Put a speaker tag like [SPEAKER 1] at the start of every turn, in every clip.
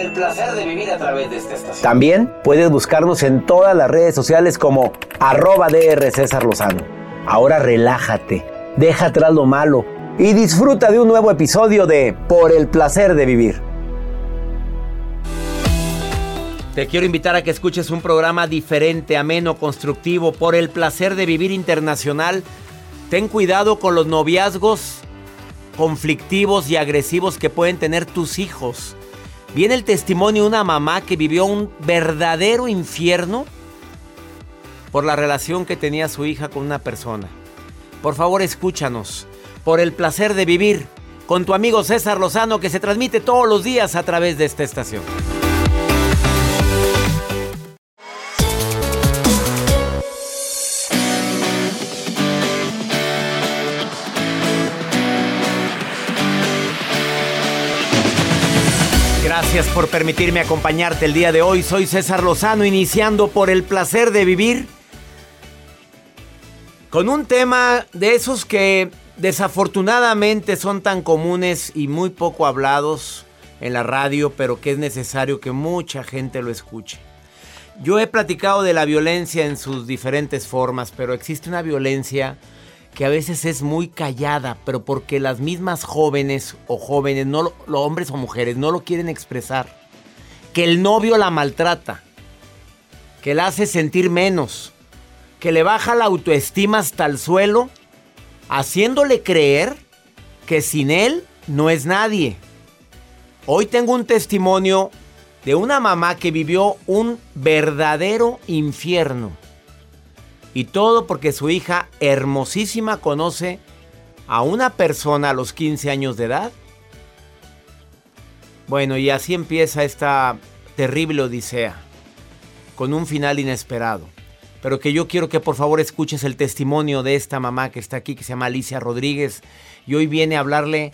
[SPEAKER 1] el placer de vivir a través de esta estación. También puedes buscarnos en todas las redes sociales como arroba DR César Lozano. Ahora relájate, deja atrás lo malo y disfruta de un nuevo episodio de Por el placer de vivir. Te quiero invitar a que escuches un programa diferente, ameno, constructivo, por el placer de vivir internacional. Ten cuidado con los noviazgos conflictivos y agresivos que pueden tener tus hijos. Viene el testimonio de una mamá que vivió un verdadero infierno por la relación que tenía su hija con una persona. Por favor, escúchanos. Por el placer de vivir con tu amigo César Lozano que se transmite todos los días a través de esta estación. Gracias por permitirme acompañarte el día de hoy. Soy César Lozano, iniciando por el placer de vivir con un tema de esos que desafortunadamente son tan comunes y muy poco hablados en la radio, pero que es necesario que mucha gente lo escuche. Yo he platicado de la violencia en sus diferentes formas, pero existe una violencia que a veces es muy callada, pero porque las mismas jóvenes o jóvenes, no los hombres o mujeres, no lo quieren expresar. Que el novio la maltrata, que la hace sentir menos, que le baja la autoestima hasta el suelo, haciéndole creer que sin él no es nadie. Hoy tengo un testimonio de una mamá que vivió un verdadero infierno y todo porque su hija hermosísima conoce a una persona a los 15 años de edad. Bueno, y así empieza esta terrible odisea, con un final inesperado. Pero que yo quiero que por favor escuches el testimonio de esta mamá que está aquí, que se llama Alicia Rodríguez, y hoy viene a hablarle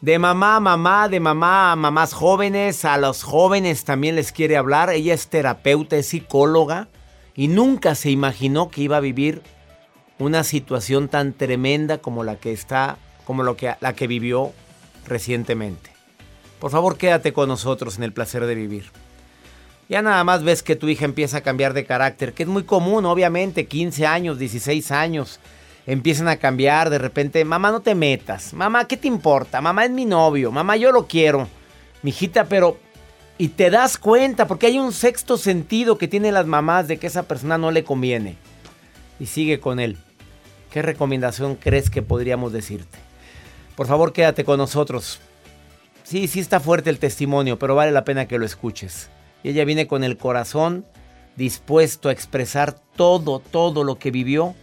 [SPEAKER 1] de mamá a mamá, de mamá a mamás jóvenes, a los jóvenes también les quiere hablar. Ella es terapeuta, es psicóloga y nunca se imaginó que iba a vivir una situación tan tremenda como la que está, como lo que, la que vivió recientemente. Por favor, quédate con nosotros en el placer de vivir. Ya nada más ves que tu hija empieza a cambiar de carácter, que es muy común, obviamente, 15 años, 16 años, empiezan a cambiar, de repente, mamá no te metas, mamá, ¿qué te importa? Mamá es mi novio, mamá yo lo quiero, mijita, pero y te das cuenta, porque hay un sexto sentido que tienen las mamás de que esa persona no le conviene. Y sigue con él. ¿Qué recomendación crees que podríamos decirte? Por favor, quédate con nosotros. Sí, sí está fuerte el testimonio, pero vale la pena que lo escuches. Y ella viene con el corazón dispuesto a expresar todo, todo lo que vivió.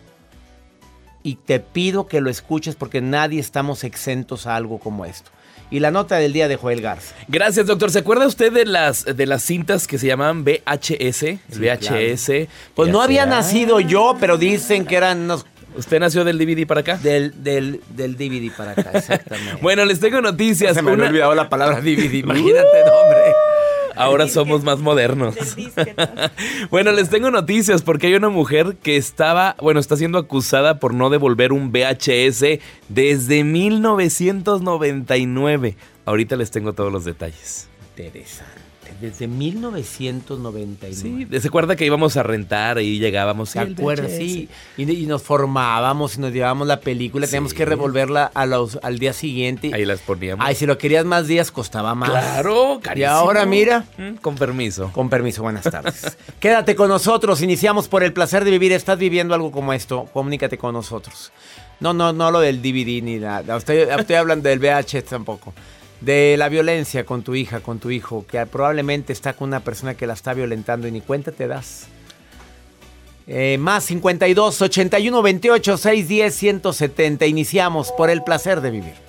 [SPEAKER 1] Y te pido que lo escuches porque nadie estamos exentos a algo como esto y la nota del día de Joel Garza.
[SPEAKER 2] Gracias, doctor. ¿Se acuerda usted de las, de las cintas que se llamaban VHS? VHS.
[SPEAKER 1] Pues no había nacido yo, pero dicen que eran unos
[SPEAKER 2] ¿Usted nació del DVD para acá?
[SPEAKER 1] Del, del, del DVD para acá, exactamente.
[SPEAKER 2] bueno, les tengo noticias.
[SPEAKER 1] Se me había olvidado la palabra DVD, imagínate, hombre.
[SPEAKER 2] Ahora somos más modernos. bueno, les tengo noticias porque hay una mujer que estaba, bueno, está siendo acusada por no devolver un VHS desde 1999. Ahorita les tengo todos los detalles.
[SPEAKER 1] Interesante desde 1999. Sí,
[SPEAKER 2] ¿se acuerda que íbamos a rentar y llegábamos?
[SPEAKER 1] ¿Se acuerda? Sí, y, nos formábamos y nos llevábamos la película, teníamos que revolverla a los, al día siguiente.
[SPEAKER 2] Ahí las poníamos.
[SPEAKER 1] Ay, si lo querías más días costaba más.
[SPEAKER 2] Claro,
[SPEAKER 1] carísimo. Y ahora mira.
[SPEAKER 2] Mm, con permiso.
[SPEAKER 1] Con permiso, buenas tardes. Quédate con nosotros, iniciamos por el placer de vivir. ¿Estás viviendo algo como esto? Comunícate con nosotros. No, no, no lo del DVD ni nada. Estoy, estoy hablando del VH tampoco de la violencia con tu hija, con tu hijo, que probablemente está con una persona que la está violentando y ni cuenta te das. Eh, más 52 81 28 610 170. Iniciamos por el placer de vivir.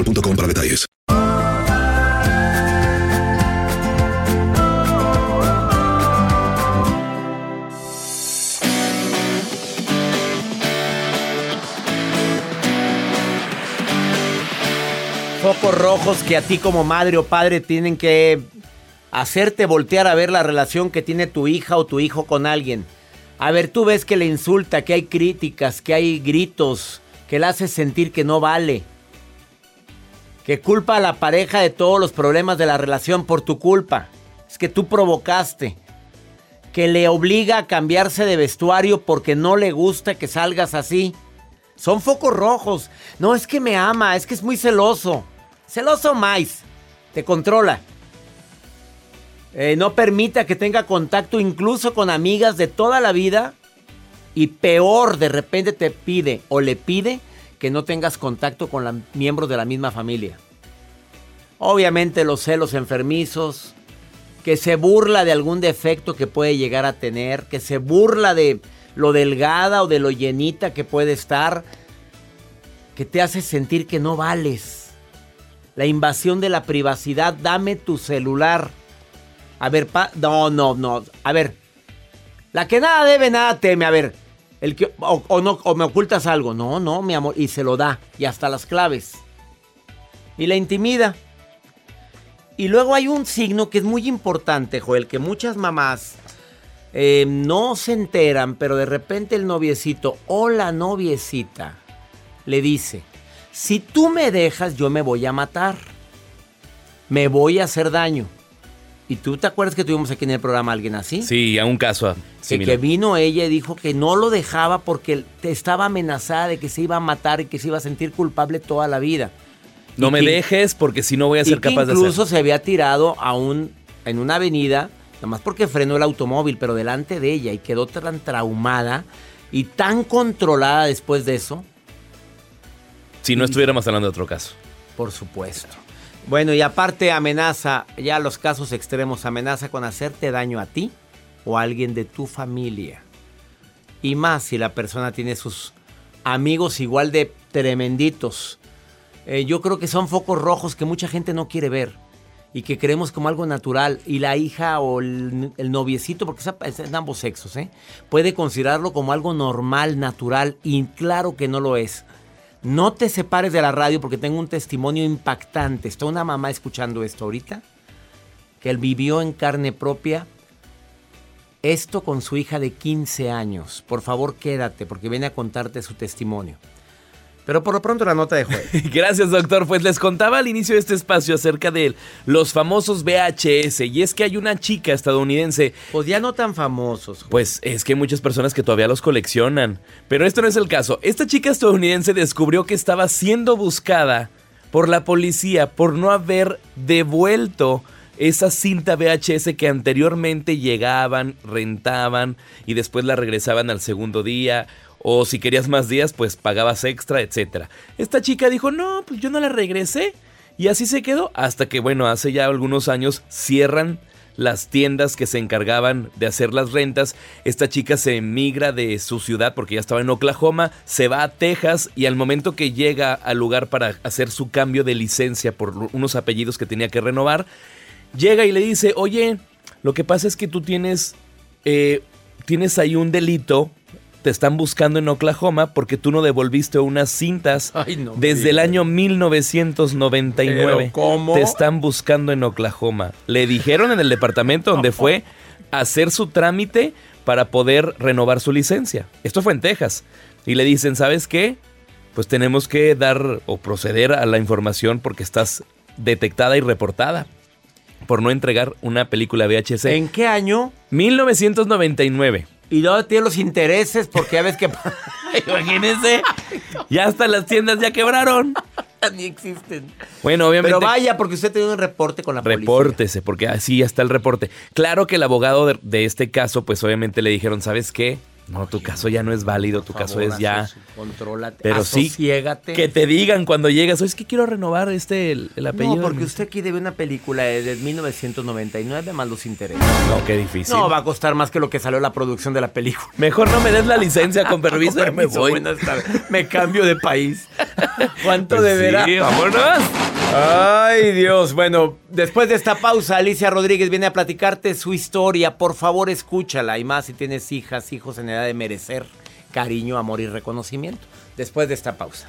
[SPEAKER 3] mobile.com para detalles.
[SPEAKER 1] Focos rojos que a ti como madre o padre tienen que hacerte voltear a ver la relación que tiene tu hija o tu hijo con alguien. A ver, tú ves que le insulta, que hay críticas, que hay gritos, que le hace sentir que no vale que culpa a la pareja de todos los problemas de la relación por tu culpa. Es que tú provocaste. Que le obliga a cambiarse de vestuario porque no le gusta que salgas así. Son focos rojos. No es que me ama, es que es muy celoso. Celoso más. Te controla. Eh, no permita que tenga contacto incluso con amigas de toda la vida. Y peor, de repente te pide o le pide que no tengas contacto con miembros de la misma familia. Obviamente los celos enfermizos, que se burla de algún defecto que puede llegar a tener, que se burla de lo delgada o de lo llenita que puede estar, que te hace sentir que no vales. La invasión de la privacidad, dame tu celular. A ver, pa no, no, no. A ver, la que nada debe, nada teme. A ver, el que, o, no, o me ocultas algo. No, no, mi amor. Y se lo da. Y hasta las claves. Y la intimida. Y luego hay un signo que es muy importante, Joel, que muchas mamás eh, no se enteran, pero de repente el noviecito o la noviecita le dice, si tú me dejas, yo me voy a matar. Me voy a hacer daño. ¿Y tú te acuerdas que tuvimos aquí en el programa alguien así?
[SPEAKER 2] Sí, a un caso.
[SPEAKER 1] Que, que vino ella y dijo que no lo dejaba porque estaba amenazada de que se iba a matar y que se iba a sentir culpable toda la vida.
[SPEAKER 2] No
[SPEAKER 1] Y
[SPEAKER 2] me
[SPEAKER 1] que-
[SPEAKER 2] dejes porque si no voy a ser capaz de
[SPEAKER 1] incluso
[SPEAKER 2] hacer.
[SPEAKER 1] se había tirado a un, en una avenida, nomás porque frenó el automóvil, pero delante de ella y quedó tan traumada y tan controlada después de eso.
[SPEAKER 2] Si no estuviéramos hablando de otro caso.
[SPEAKER 1] Por supuesto. Bueno, y aparte amenaza, ya los casos extremos, amenaza con hacerte daño a ti o a alguien de tu familia. Y más si la persona tiene sus amigos igual de tremenditos. Eh, yo creo que son focos rojos que mucha gente no quiere ver y que creemos como algo natural. Y la hija o el, noviecito, porque es, es en ambos sexos, ¿eh? puede considerarlo como algo normal, natural, y claro que no lo es. No te separes de la radio porque tengo un testimonio impactante. Está una mamá escuchando esto ahorita, que él vivió en carne propia esto con su hija de 15 años. Por favor, quédate porque viene a contarte su testimonio. Pero por lo pronto la nota de juego.
[SPEAKER 2] Gracias, doctor. Pues les contaba al inicio de este espacio acerca de los famosos VHS. Y es que hay una chica estadounidense.
[SPEAKER 1] Pues ya no tan famosos.
[SPEAKER 2] Pues es que hay muchas personas que todavía los coleccionan. Pero esto no es el caso. Esta chica estadounidense descubrió que estaba siendo buscada por la policía por no haber devuelto esa cinta VHS que anteriormente llegaban, rentaban y después la regresaban al segundo día. O si querías más días, pues pagabas extra, etc. Esta chica dijo, no, pues yo no la regresé. Y así se quedó hasta que, bueno, hace ya algunos años cierran las tiendas que se encargaban de hacer las rentas. Esta chica se emigra de su ciudad porque ya estaba en Oklahoma, se va a Texas y al momento que llega al lugar para hacer su cambio de licencia por unos apellidos que tenía que renovar, llega y le dice, oye, lo que pasa es que tú tienes, eh, tienes ahí un delito. Te están buscando en Oklahoma porque tú no devolviste unas cintas
[SPEAKER 1] Ay, no
[SPEAKER 2] desde el año 1999.
[SPEAKER 1] ¿Pero cómo?
[SPEAKER 2] Te están buscando en Oklahoma. Le dijeron en el departamento donde fue a hacer su trámite para poder renovar su licencia. Esto fue en Texas. Y le dicen, ¿sabes qué? Pues tenemos que dar o proceder a la información porque estás detectada y reportada por no entregar una película VHS.
[SPEAKER 1] ¿En qué año?
[SPEAKER 2] 1999.
[SPEAKER 1] Y luego tiene los intereses porque ya ves que
[SPEAKER 2] Imagínense. Ya hasta las tiendas ya quebraron.
[SPEAKER 1] ni existen.
[SPEAKER 2] Bueno, obviamente.
[SPEAKER 1] Pero vaya, porque usted tiene un reporte con la policía.
[SPEAKER 2] Repórtese, porque así ya está el reporte. Claro que el abogado de, de este caso, pues obviamente le dijeron, ¿sabes qué? No, tu caso ya no es válido, tu caso es ya.
[SPEAKER 1] Contrólate.
[SPEAKER 2] Pero sí, que te digan cuando llegas, "Oye, es que quiero renovar este, el, el apellido.
[SPEAKER 1] No, porque
[SPEAKER 2] mi-".
[SPEAKER 1] usted aquí debe una película de 1999 más los intereses.
[SPEAKER 2] No, qué difícil.
[SPEAKER 1] No, va a costar más que lo que salió la producción de la película.
[SPEAKER 2] Mejor no me des la licencia con permiso,
[SPEAKER 1] Con
[SPEAKER 2] me voy.
[SPEAKER 1] Me cambio de país. ¿Cuánto
[SPEAKER 2] Pues
[SPEAKER 1] deberá?
[SPEAKER 2] sí, vámonos.
[SPEAKER 1] Ay, Dios. Bueno, después de esta pausa, Alicia Rodríguez viene a platicarte su historia. Por favor, escúchala. Y más si tienes hijas, hijos en edad de merecer cariño, amor y reconocimiento. Después de esta pausa.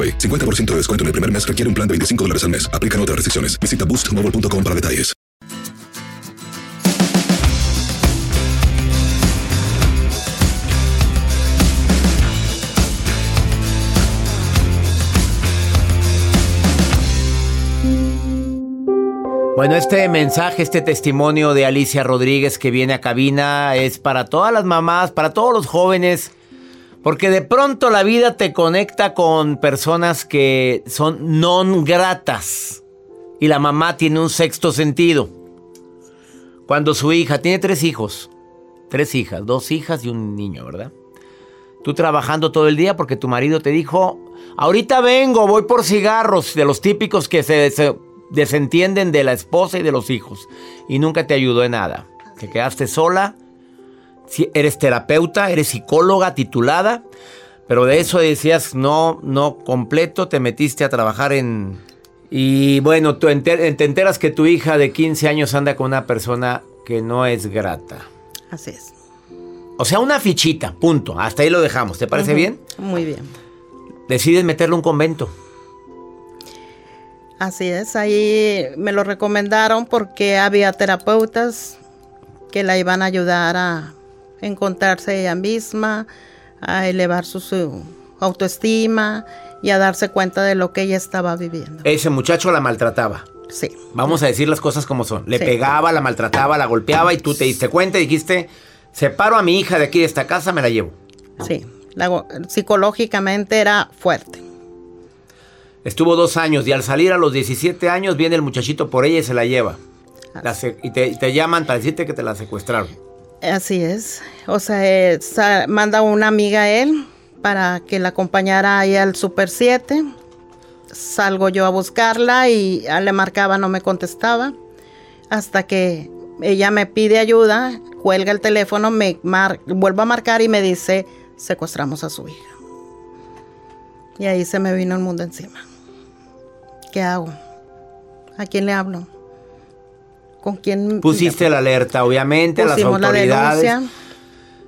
[SPEAKER 3] AroPay. 50% de descuento en el primer mes requiere un plan de 25 dólares al mes. Aplican otras restricciones. Visita boostmobile.com para detalles.
[SPEAKER 1] Bueno, este mensaje, este testimonio de Alicia Rodríguez que viene a cabina es para todas las mamás, para todos los jóvenes, porque de pronto la vida te conecta con personas que son non gratas y la mamá tiene un sexto sentido. Cuando su hija tiene tres hijos, tres hijas, dos hijas y un niño, ¿verdad? Tú trabajando todo el día porque tu marido te dijo, ahorita vengo, voy por cigarros, de los típicos que se, se desentienden de la esposa y de los hijos y nunca te ayudó en nada. Te quedaste sola, si eres terapeuta, eres psicóloga titulada, pero de eso decías no, no completo, te metiste a trabajar en... Y bueno, tú enter- te enteras que tu hija de 15 años anda con una persona que no es grata.
[SPEAKER 4] Así es.
[SPEAKER 1] O sea, una fichita, punto. Hasta ahí lo dejamos. ¿Te parece bien?
[SPEAKER 4] Muy bien.
[SPEAKER 1] Decides meterle un convento.
[SPEAKER 4] Así es, ahí me lo recomendaron porque había terapeutas que la iban a ayudar a encontrarse ella misma, a elevar su, su autoestima y a darse cuenta de lo que ella estaba viviendo.
[SPEAKER 1] Ese muchacho la maltrataba.
[SPEAKER 4] Sí.
[SPEAKER 1] Vamos a decir las cosas como son. Le
[SPEAKER 4] Sí.
[SPEAKER 1] pegaba, la maltrataba, la golpeaba y tú te diste cuenta y dijiste, separo a mi hija de aquí de esta casa, me la llevo.
[SPEAKER 4] Sí, la psicológicamente era fuerte.
[SPEAKER 1] Estuvo dos años y al salir a los 17 años viene el muchachito por ella y se la lleva. La y, te, te llaman para decirte que te la secuestraron.
[SPEAKER 4] Así es. O sea, manda una amiga a él para que la acompañara ahí al Super 7. Salgo yo a buscarla y le marcaba, no me contestaba. Hasta que ella me pide ayuda, cuelga el teléfono, me mar vuelvo a marcar y me dice, secuestramos a su hija. Y ahí se me vino el mundo encima. ¿Qué hago? ¿A quién le hablo? ¿Con quién?
[SPEAKER 1] Pusiste la alerta, obviamente, a las
[SPEAKER 4] la
[SPEAKER 1] autoridades.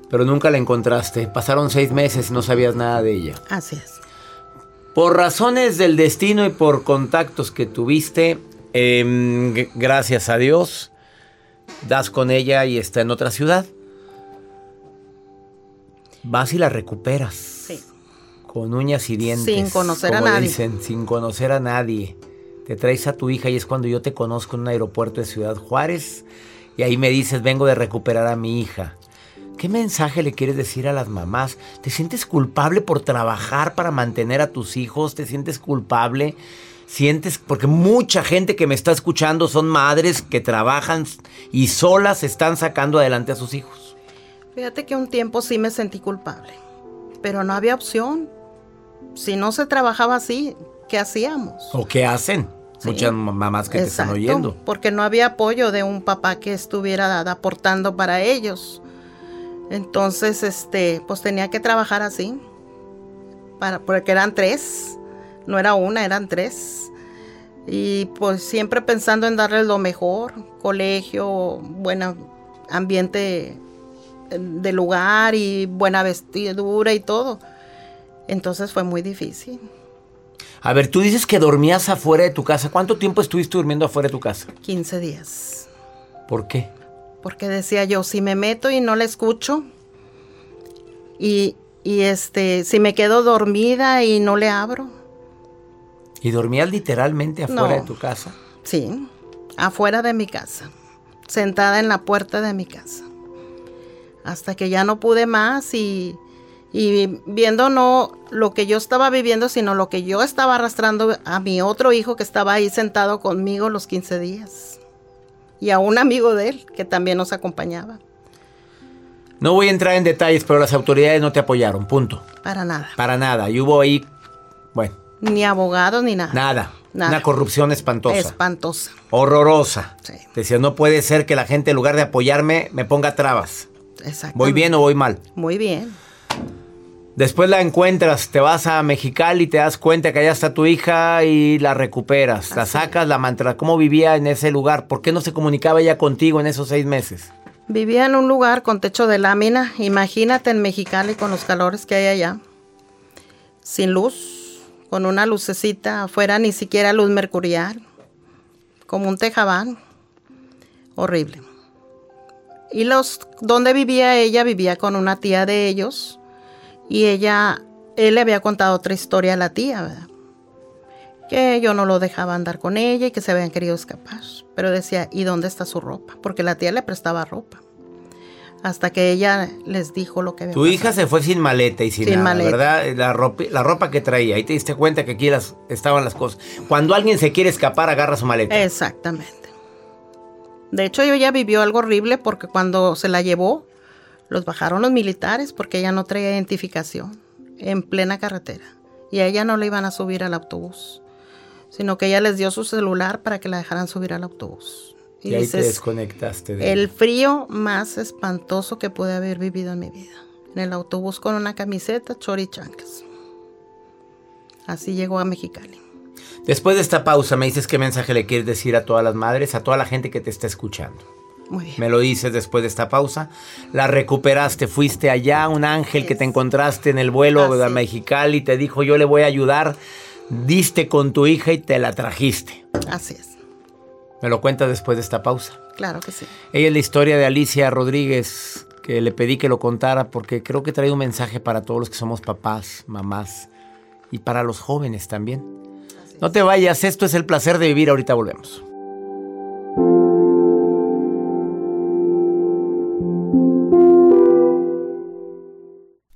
[SPEAKER 1] Pero nunca la encontraste. Pasaron seis meses y no sabías nada de ella.
[SPEAKER 4] Así es.
[SPEAKER 1] Por razones del destino y por contactos que tuviste, em, gracias a Dios, das con ella y está en otra ciudad. Vas y la recuperas.
[SPEAKER 4] Sí.
[SPEAKER 1] Con uñas y dientes.
[SPEAKER 4] Sin conocer a
[SPEAKER 1] como
[SPEAKER 4] nadie.
[SPEAKER 1] Dicen, sin conocer a nadie. Te traes a tu hija y es cuando yo te conozco en un aeropuerto de Ciudad Juárez. Y ahí me dices, vengo de recuperar a mi hija. ¿Qué mensaje le quieres decir a las mamás? ¿Te sientes culpable por trabajar para mantener a tus hijos? ¿Te sientes culpable? ¿Sientes? Porque mucha gente que me está escuchando son madres que trabajan y solas están sacando adelante a sus hijos.
[SPEAKER 4] Fíjate que un tiempo sí me sentí culpable, pero no había opción. Si no se trabajaba así, ¿qué hacíamos?
[SPEAKER 1] ¿O qué hacen? Muchas mamás que te están
[SPEAKER 4] Exacto,
[SPEAKER 1] oyendo.
[SPEAKER 4] Porque no había apoyo de un papá que estuviera aportando para ellos. Entonces, este, pues tenía que trabajar así. Para, porque eran tres. No era una, eran tres. Y pues siempre pensando en darles lo mejor. Colegio, buen ambiente de lugar y buena vestidura y todo. Entonces fue muy difícil.
[SPEAKER 1] A ver, tú dices que dormías afuera de tu casa. ¿Cuánto tiempo estuviste durmiendo afuera de tu casa?
[SPEAKER 4] 15 días.
[SPEAKER 1] ¿Por qué?
[SPEAKER 4] porque decía yo, si me meto y no la escucho, y, y este, si me quedo dormida y no le abro,
[SPEAKER 1] ¿Y dormías literalmente afuera
[SPEAKER 4] No.
[SPEAKER 1] de tu casa?
[SPEAKER 4] sí, afuera de mi casa, sentada en la puerta de mi casa, hasta que ya no pude más y, y viendo no lo que yo estaba viviendo, sino lo que yo estaba arrastrando a mi otro hijo que estaba ahí sentado conmigo los 15 días. Y a un amigo de él que también nos acompañaba.
[SPEAKER 1] No voy a entrar en detalles, pero las autoridades no te apoyaron, punto.
[SPEAKER 4] Para nada.
[SPEAKER 1] Para nada. Y hubo ahí, bueno,
[SPEAKER 4] Ni abogados ni nada.
[SPEAKER 1] Nada.
[SPEAKER 4] Nada.
[SPEAKER 1] Una corrupción espantosa.
[SPEAKER 4] Espantosa.
[SPEAKER 1] Horrorosa. Decía, no puede ser que la gente en lugar de apoyarme me ponga trabas.
[SPEAKER 4] Exacto.
[SPEAKER 1] ¿Voy bien o voy mal?
[SPEAKER 4] Muy bien.
[SPEAKER 1] Después la encuentras, te vas a Mexicali, te das cuenta que allá está tu hija y la recuperas. La sacas, la mantra. ¿Cómo vivía en ese lugar? ¿Por qué no se comunicaba ella contigo en esos seis meses?
[SPEAKER 4] Vivía en un lugar con techo de lámina. Imagínate en Mexicali con los calores que hay allá. Sin luz, con una lucecita afuera, ni siquiera luz mercurial. Como un tejabán. Horrible. Y los donde vivía ella, vivía con una tía de ellos. Y ella, él le había contado otra historia a la tía, ¿verdad? Que yo no lo dejaba andar con ella y que se habían querido escapar. Pero decía, ¿y dónde está su ropa? Porque la tía le prestaba ropa. Hasta que ella les dijo lo que había
[SPEAKER 1] Tu
[SPEAKER 4] pasado.
[SPEAKER 1] hija se fue sin maleta y sin,
[SPEAKER 4] Sin
[SPEAKER 1] nada,
[SPEAKER 4] maleta.
[SPEAKER 1] ¿verdad? La ropa, la ropa que traía. Ahí te diste cuenta que aquí las, estaban las cosas. Cuando alguien se quiere escapar, agarra su maleta.
[SPEAKER 4] Exactamente. De hecho, ella vivió algo horrible porque cuando se la llevó, los bajaron los militares porque ella no traía identificación en plena carretera. Y a ella no le iban a subir al autobús, sino que ella les dio su celular para que la dejaran subir al autobús.
[SPEAKER 1] y
[SPEAKER 4] Y
[SPEAKER 1] ahí te
[SPEAKER 4] dices,
[SPEAKER 1] desconectaste de
[SPEAKER 4] el frío más espantoso que pude haber vivido en mi vida. En el autobús con una camiseta, chori chanclas. Así llegó a Mexicali.
[SPEAKER 1] Después de esta pausa, me dices qué mensaje le quieres decir a todas las madres, a toda la gente que te está escuchando.
[SPEAKER 4] Muy bien.
[SPEAKER 1] Me lo dices después de esta pausa. La recuperaste, fuiste allá, un ángel que te encontraste en el vuelo de Mexicali, te dijo yo le voy a ayudar. Diste con tu hija y te la trajiste.
[SPEAKER 4] Así es.
[SPEAKER 1] Me lo cuentas después de esta pausa.
[SPEAKER 4] Claro que sí.
[SPEAKER 1] Ella es la historia de Alicia Rodríguez, que le pedí que lo contara porque creo que trae un mensaje para todos los que somos papás, mamás y para los jóvenes también. No te vayas, esto es el placer de vivir, ahorita volvemos.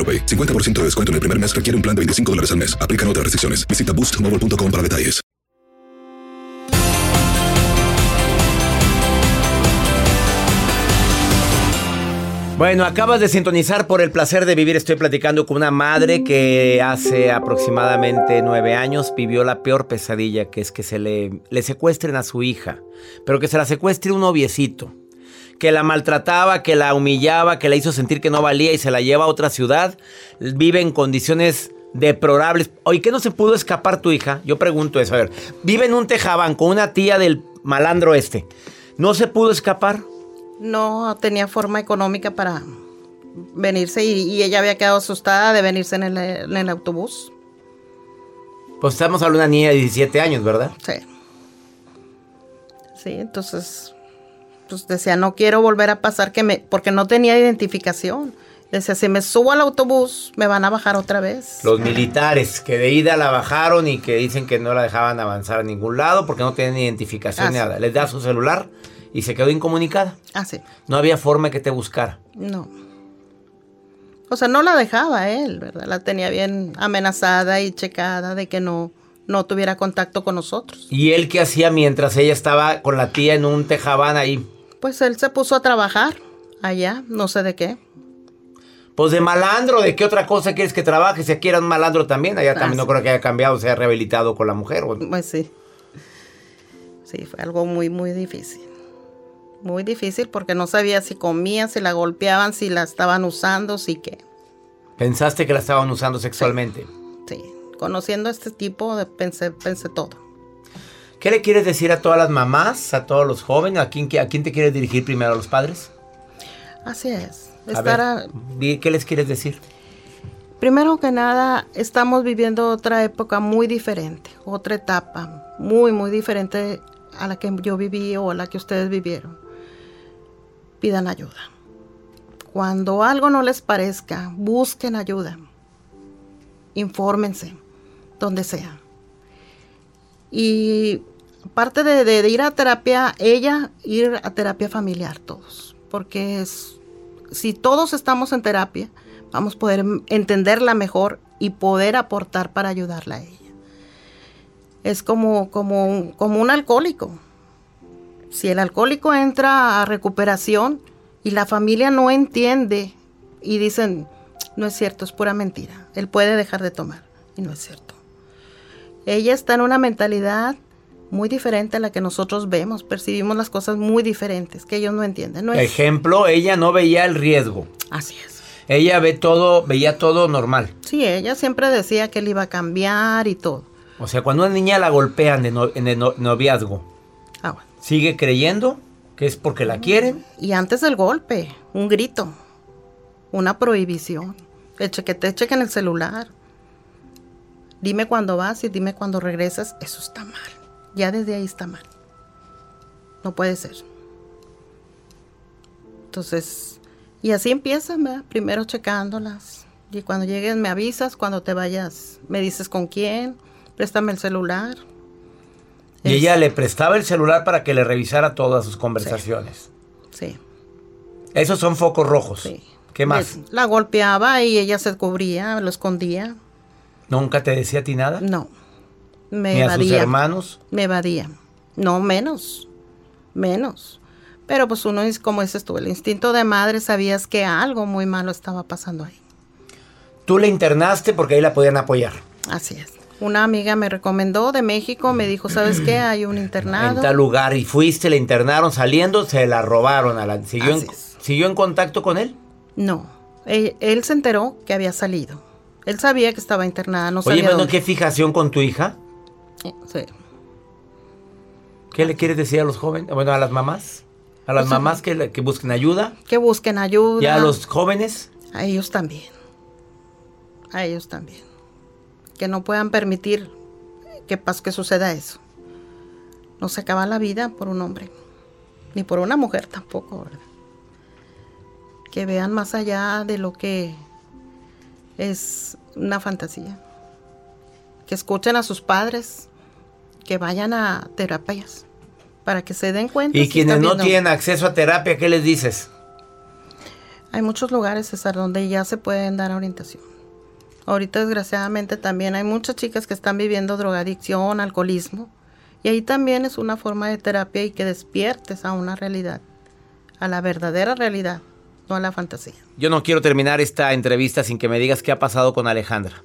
[SPEAKER 3] AroPay. 50% de descuento en el primer mes requiere un plan de 25 dólares al mes. Aplican otras restricciones. Visita boostmobile.com para detalles.
[SPEAKER 1] Bueno, acabas de sintonizar por el placer de vivir. Estoy platicando con una madre que hace aproximadamente nueve años vivió la peor pesadilla, que es que se le, le secuestren a su hija, pero que se la secuestre un noviecito, que la maltrataba, que la humillaba, que la hizo sentir que no valía y se la lleva a otra ciudad. Vive en condiciones deplorables. Oye, ¿qué no se pudo escapar tu hija? Yo pregunto eso. A ver, vive en un tejabán con una tía del malandro este. ¿No se pudo escapar?
[SPEAKER 4] No tenía forma económica para venirse y, y ella había quedado asustada de venirse en el, en el autobús.
[SPEAKER 1] Pues estamos hablando de una niña de 17 años, ¿verdad?
[SPEAKER 4] Sí. Sí, entonces, pues decía, no quiero volver a pasar que me, porque no tenía identificación. Decía, si me subo al autobús, me van a bajar otra vez.
[SPEAKER 1] Los militares que de ida la bajaron y que dicen que no la dejaban avanzar a ningún lado porque no tienen identificación
[SPEAKER 4] Ah,
[SPEAKER 1] ni
[SPEAKER 4] sí.
[SPEAKER 1] nada. Les da su celular y se quedó incomunicada.
[SPEAKER 4] Ah, sí.
[SPEAKER 1] No había forma que te buscara.
[SPEAKER 4] No. O sea, no la dejaba él, ¿verdad? La tenía bien amenazada y checada de que no, no tuviera contacto con nosotros.
[SPEAKER 1] ¿Y él qué hacía mientras ella estaba con la tía en un tejabán ahí?
[SPEAKER 4] Pues él se puso a trabajar allá, no sé de qué.
[SPEAKER 1] Pues de malandro, ¿de qué otra cosa quieres que trabaje? Si aquí era un malandro también, allá también no creo que haya cambiado, se haya rehabilitado con la mujer. ¿o?
[SPEAKER 4] Pues sí. Sí, fue algo muy, muy difícil. Muy difícil porque no sabía si comía, si la golpeaban, si la estaban usando, si qué.
[SPEAKER 1] Pensaste que la estaban usando sexualmente.
[SPEAKER 4] Sí. Conociendo a este tipo, de- pensé, pensé todo.
[SPEAKER 1] ¿Qué le quieres decir a todas las mamás, a todos los jóvenes? ¿A quién, a quién te quieres dirigir primero? ¿A los padres?
[SPEAKER 4] Así es.
[SPEAKER 1] A
[SPEAKER 4] Estar
[SPEAKER 1] ver,
[SPEAKER 4] a-
[SPEAKER 1] di- ¿Qué les quieres decir?
[SPEAKER 4] Primero que nada, estamos viviendo otra época muy diferente, otra etapa muy, muy diferente a la que yo viví o a la que ustedes vivieron. Pidan ayuda. Cuando algo no les parezca, busquen ayuda. Infórmense, donde sea. Y aparte de, ir a terapia, ella ir a terapia familiar todos. Porque es, si todos estamos en terapia, vamos a poder entenderla mejor y poder aportar para ayudarla a ella. Es como, como, como un alcohólico. Si el alcohólico entra a recuperación y la familia no entiende y dicen, no es cierto, es pura mentira, él puede dejar de tomar. Y no es cierto. Ella está en una mentalidad muy diferente a la que nosotros vemos, percibimos las cosas muy diferentes, que ellos no entienden. No es,
[SPEAKER 1] Ejemplo, ella no veía el riesgo.
[SPEAKER 4] Así es.
[SPEAKER 1] Ella ve todo, veía todo normal.
[SPEAKER 4] Sí, ella siempre decía que él iba a cambiar y todo.
[SPEAKER 1] O sea, cuando una niña la golpean de no- en el no- noviazgo,
[SPEAKER 4] Ah, bueno.
[SPEAKER 1] ¿sigue creyendo que es porque la quieren?
[SPEAKER 4] Y antes del golpe, un grito, una prohibición, el que te chequen el celular. Dime cuándo vas y dime cuándo regresas, eso está mal. Ya desde ahí está mal. No puede ser. Entonces, y así empiezan, ¿verdad? Primero checándolas. Y cuando llegues me avisas, cuando te vayas me dices con quién, préstame el celular.
[SPEAKER 1] Y ella le prestaba el celular para que le revisara todas sus conversaciones.
[SPEAKER 4] Sí.
[SPEAKER 1] Esos son focos rojos. ¿Qué más?
[SPEAKER 4] La golpeaba y ella se cubría, lo escondía.
[SPEAKER 1] ¿Nunca te decía a ti nada?
[SPEAKER 4] No. Me
[SPEAKER 1] Ni a sus
[SPEAKER 4] evadía.
[SPEAKER 1] hermanos.
[SPEAKER 4] Me evadía. No, menos. Menos. Pero pues uno es como dices tú, el instinto de madre sabías que algo muy malo estaba pasando ahí.
[SPEAKER 1] Tú le internaste porque ahí la podían apoyar.
[SPEAKER 4] Así es. Una amiga me recomendó de México, me dijo, ¿sabes qué? Hay un internado.
[SPEAKER 1] En tal lugar. Y fuiste, le internaron, saliendo, se la robaron. A la, ¿siguió, en. ¿Siguió en contacto con él?
[SPEAKER 4] No. Él, él se enteró que había salido. Él sabía que estaba internada, no
[SPEAKER 1] Oye,
[SPEAKER 4] sabía dónde.
[SPEAKER 1] ¿qué fijación con tu hija?
[SPEAKER 4] Sí.
[SPEAKER 1] ¿Qué le quieres decir a los jóvenes? Bueno, a las mamás. A las
[SPEAKER 4] O sea,
[SPEAKER 1] mamás que, busquen ayuda.
[SPEAKER 4] Que busquen ayuda.
[SPEAKER 1] Y a los jóvenes.
[SPEAKER 4] A ellos también. A ellos también. Que no puedan permitir que, pas que suceda eso. No se acaba la vida por un hombre. Ni por una mujer tampoco, ¿verdad? Que vean más allá de lo que es una fantasía. Que escuchen a sus padres. Que vayan a terapias. Para que se den cuenta.
[SPEAKER 1] Y
[SPEAKER 4] si
[SPEAKER 1] quienes no tienen acceso a terapia, ¿qué les dices?
[SPEAKER 4] Hay muchos lugares, César, donde ya se pueden dar orientación. Ahorita, desgraciadamente, también hay muchas chicas que están viviendo drogadicción, alcoholismo. Y ahí también es una forma de terapia y que despiertes a una realidad, a la verdadera realidad, no a la fantasía.
[SPEAKER 1] Yo no quiero terminar esta entrevista sin que me digas qué ha pasado con Alejandra.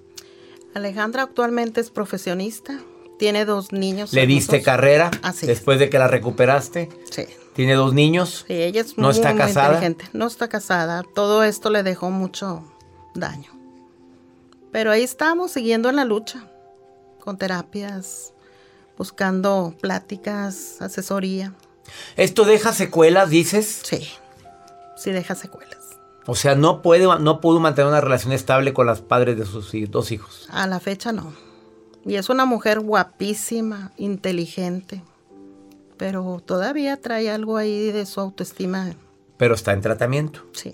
[SPEAKER 4] Alejandra actualmente es profesionista, tiene dos niños.
[SPEAKER 1] ¿Le diste
[SPEAKER 4] hermosos.
[SPEAKER 1] carrera
[SPEAKER 4] Así es.
[SPEAKER 1] después de que la recuperaste?
[SPEAKER 4] Sí.
[SPEAKER 1] ¿Tiene dos niños?
[SPEAKER 4] Sí, ella es
[SPEAKER 1] ¿No
[SPEAKER 4] muy,
[SPEAKER 1] está
[SPEAKER 4] muy
[SPEAKER 1] casada?
[SPEAKER 4] inteligente. No está casada. Todo esto le dejó mucho daño. Pero ahí estamos, siguiendo en la lucha, con terapias, buscando pláticas, asesoría.
[SPEAKER 1] ¿Esto deja secuelas, dices?
[SPEAKER 4] Sí, sí deja secuelas.
[SPEAKER 1] O sea, no, puede, no pudo mantener una relación estable con los padres de sus dos hijos.
[SPEAKER 4] A la fecha no. Y es una mujer guapísima, inteligente, pero todavía trae algo ahí de su autoestima.
[SPEAKER 1] Pero está en tratamiento.
[SPEAKER 4] Sí.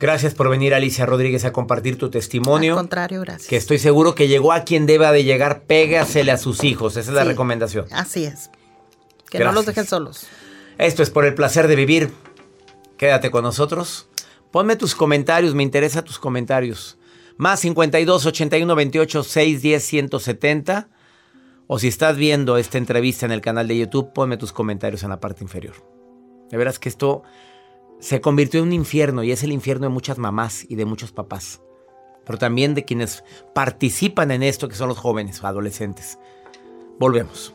[SPEAKER 1] Gracias por venir, Alicia Rodríguez, a compartir tu testimonio.
[SPEAKER 4] Al contrario, gracias.
[SPEAKER 1] Que estoy seguro que llegó a quien deba de llegar, pégasele a sus hijos. Esa es la recomendación.
[SPEAKER 4] Así es. Que no los dejen solos.
[SPEAKER 1] Esto es por el placer de vivir. Quédate con nosotros. Ponme tus comentarios, me interesa tus comentarios. Más 52 81 28 610 170. O si estás viendo esta entrevista en el canal de YouTube, ponme tus comentarios en la parte inferior. De veras que esto se convirtió en un infierno y es el infierno de muchas mamás y de muchos papás. Pero también de quienes participan en esto, que son los jóvenes, adolescentes. Volvemos.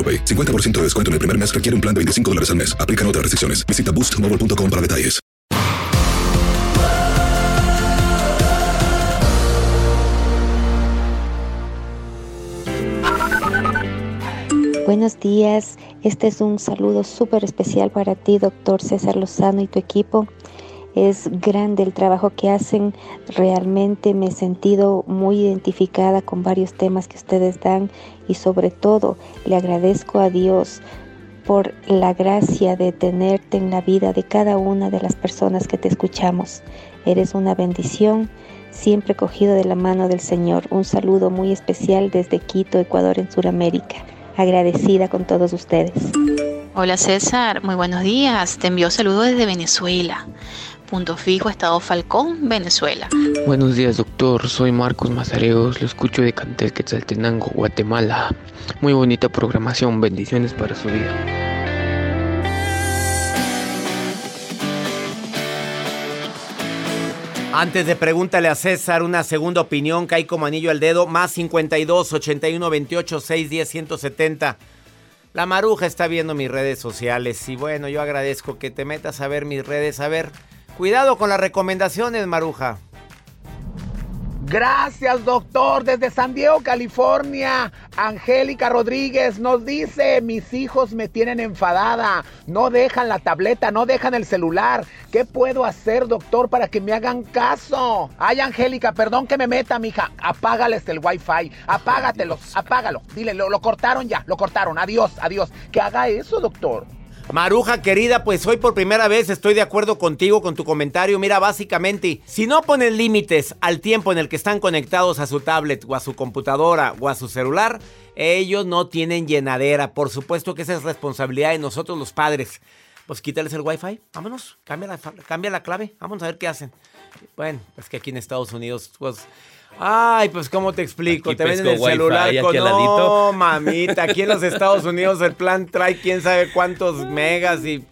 [SPEAKER 3] AroPay. 50% de descuento en el primer mes requiere un plan de 25 dólares al mes. Aplican otras restricciones. Visita boostmobile.com para detalles.
[SPEAKER 5] Buenos días, este es un saludo súper especial para ti, doctor César Lozano y tu equipo. Es grande el trabajo que hacen, realmente me he sentido muy identificada con varios temas que ustedes dan y sobre todo le agradezco a Dios por la gracia de tenerte en la vida de cada una de las personas que te escuchamos. Eres una bendición, siempre cogido de la mano del Señor. Un saludo muy especial desde Quito, Ecuador, en Sudamérica. Agradecida con todos ustedes.
[SPEAKER 6] Hola César, muy buenos días. Te envío saludos desde Venezuela. Punto fijo, Estado Falcón, Venezuela.
[SPEAKER 7] Buenos días, doctor. Soy Marcos Mazareos. Lo escucho de Cantel Quetzaltenango, Guatemala. Muy bonita programación. Bendiciones para su vida.
[SPEAKER 1] Antes de pregúntale a César una segunda opinión, cae como anillo al dedo, más 52 81 28 610 170. La maruja está viendo mis redes sociales y bueno, yo agradezco que te metas a ver mis redes. A ver, cuidado con las recomendaciones, maruja.
[SPEAKER 8] Gracias, doctor. Desde San Diego, California, Angélica Rodríguez nos dice, mis hijos me tienen enfadada, no dejan la tableta, no dejan el celular. ¿Qué puedo hacer, doctor, para que me hagan caso? Ay, Angélica, perdón que me meta, mija. Apágales el wifi, apágatelos, apágalo. Dile, lo, lo cortaron ya, lo cortaron. Adiós, adiós. Que haga eso, doctor.
[SPEAKER 1] Maruja querida, pues hoy por primera vez estoy de acuerdo contigo con tu comentario. Mira, básicamente, si no ponen límites al tiempo en el que están conectados a su tablet o a su computadora o a su celular, ellos no tienen llenadera. Por supuesto que esa es responsabilidad de nosotros los padres. Pues quítales el wifi, vámonos, cambia la, cambia la clave, vamos a ver qué hacen. Bueno, es que aquí en Estados Unidos, pues... Ay, pues cómo te explico,
[SPEAKER 2] Aquí
[SPEAKER 1] te venden el celular con no, mamita, aquí en los Estados Unidos el plan trae quién sabe cuántos megas y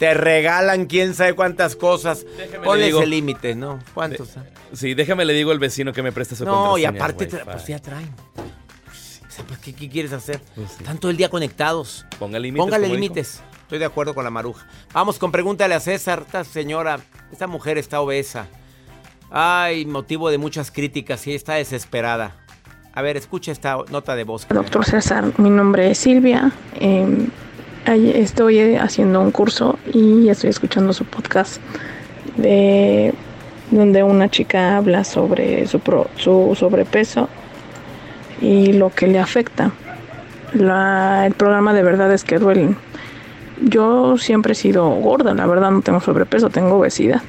[SPEAKER 1] te regalan quién sabe cuántas cosas. Ponles
[SPEAKER 2] digo.
[SPEAKER 1] el límite, ¿no? ¿Cuántos?
[SPEAKER 2] Sí, déjame le digo al vecino que me preste su
[SPEAKER 1] No, y aparte, pues ya traen. O sea, pues, ¿qué, qué quieres hacer? Están todo el día conectados.
[SPEAKER 2] Ponga límites,
[SPEAKER 1] Póngale límites. Estoy de acuerdo con la maruja. Vamos con pregúntale a César. Esta señora, esta mujer está obesa. Ay, motivo de muchas críticas y está desesperada. A ver, escucha esta nota de voz.
[SPEAKER 9] Doctor César, mi nombre es Silvia. Eh, estoy haciendo un curso y estoy escuchando su podcast de donde una chica habla sobre su, su sobrepeso y lo que le afecta. el programa de verdad es que duelen. Yo siempre he sido gorda, la verdad no tengo sobrepeso, tengo obesidad.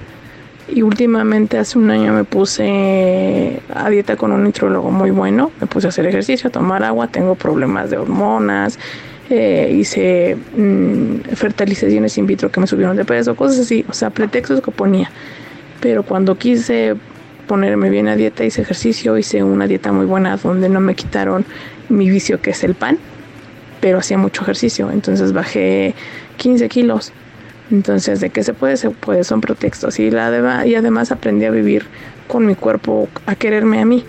[SPEAKER 9] Y últimamente hace un año me puse a dieta con un nitrólogo muy bueno, me puse a hacer ejercicio, a tomar agua, tengo problemas de hormonas, eh, hice mm, fertilizaciones in vitro que me subieron de peso, cosas así, o sea, pretextos que ponía. Pero cuando quise ponerme bien a dieta, hice ejercicio, hice una dieta muy buena donde no me quitaron mi vicio que es el pan, pero hacía mucho ejercicio, entonces bajé 15 kilos entonces, ¿de qué se puede? Se puede, son pretextos. Y, la y además aprendí a vivir con mi cuerpo, a quererme a mí.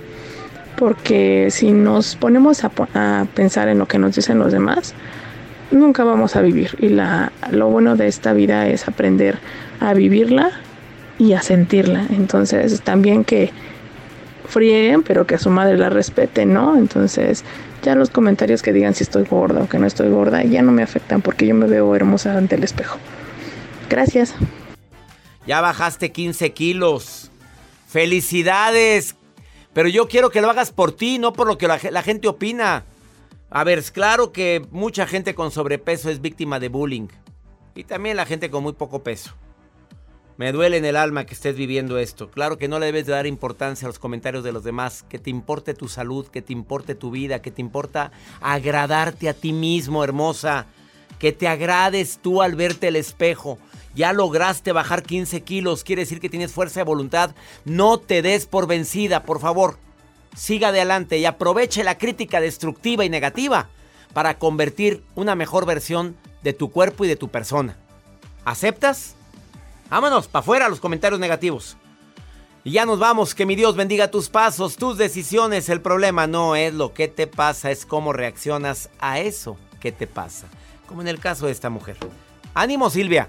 [SPEAKER 9] Porque si nos ponemos a, pensar en lo que nos dicen los demás, nunca vamos a vivir. Y la, lo bueno de esta vida es aprender a vivirla y a sentirla. Entonces, también que frieguen, pero que a su madre la respete, ¿no? Entonces, ya los comentarios que digan si estoy gorda o que no estoy gorda, ya no me afectan porque yo me veo hermosa ante el espejo. Gracias.
[SPEAKER 1] Ya bajaste 15 kilos. Felicidades. Pero yo quiero que lo hagas por ti, no por lo que la, gente opina. A ver, es claro que mucha gente con sobrepeso es víctima de bullying. Y también la gente con muy poco peso. Me duele en el alma que estés viviendo esto. Claro que no le debes dar importancia a los comentarios de los demás. Que te importe tu salud, que te importe tu vida, que te importa agradarte a ti mismo, hermosa. Que te agrades tú al verte el espejo ya lograste bajar 15 kilos, quiere decir que tienes fuerza de voluntad. No te des por vencida, por favor. Siga adelante y aproveche la crítica destructiva y negativa para convertir una mejor versión de tu cuerpo y de tu persona. ¿Aceptas? Vámonos, para afuera los comentarios negativos. Y ya nos vamos, que mi Dios bendiga tus pasos, tus decisiones. El problema no es lo que te pasa, es cómo reaccionas a eso que te pasa. Como en el caso de esta mujer. Ánimo Silvia.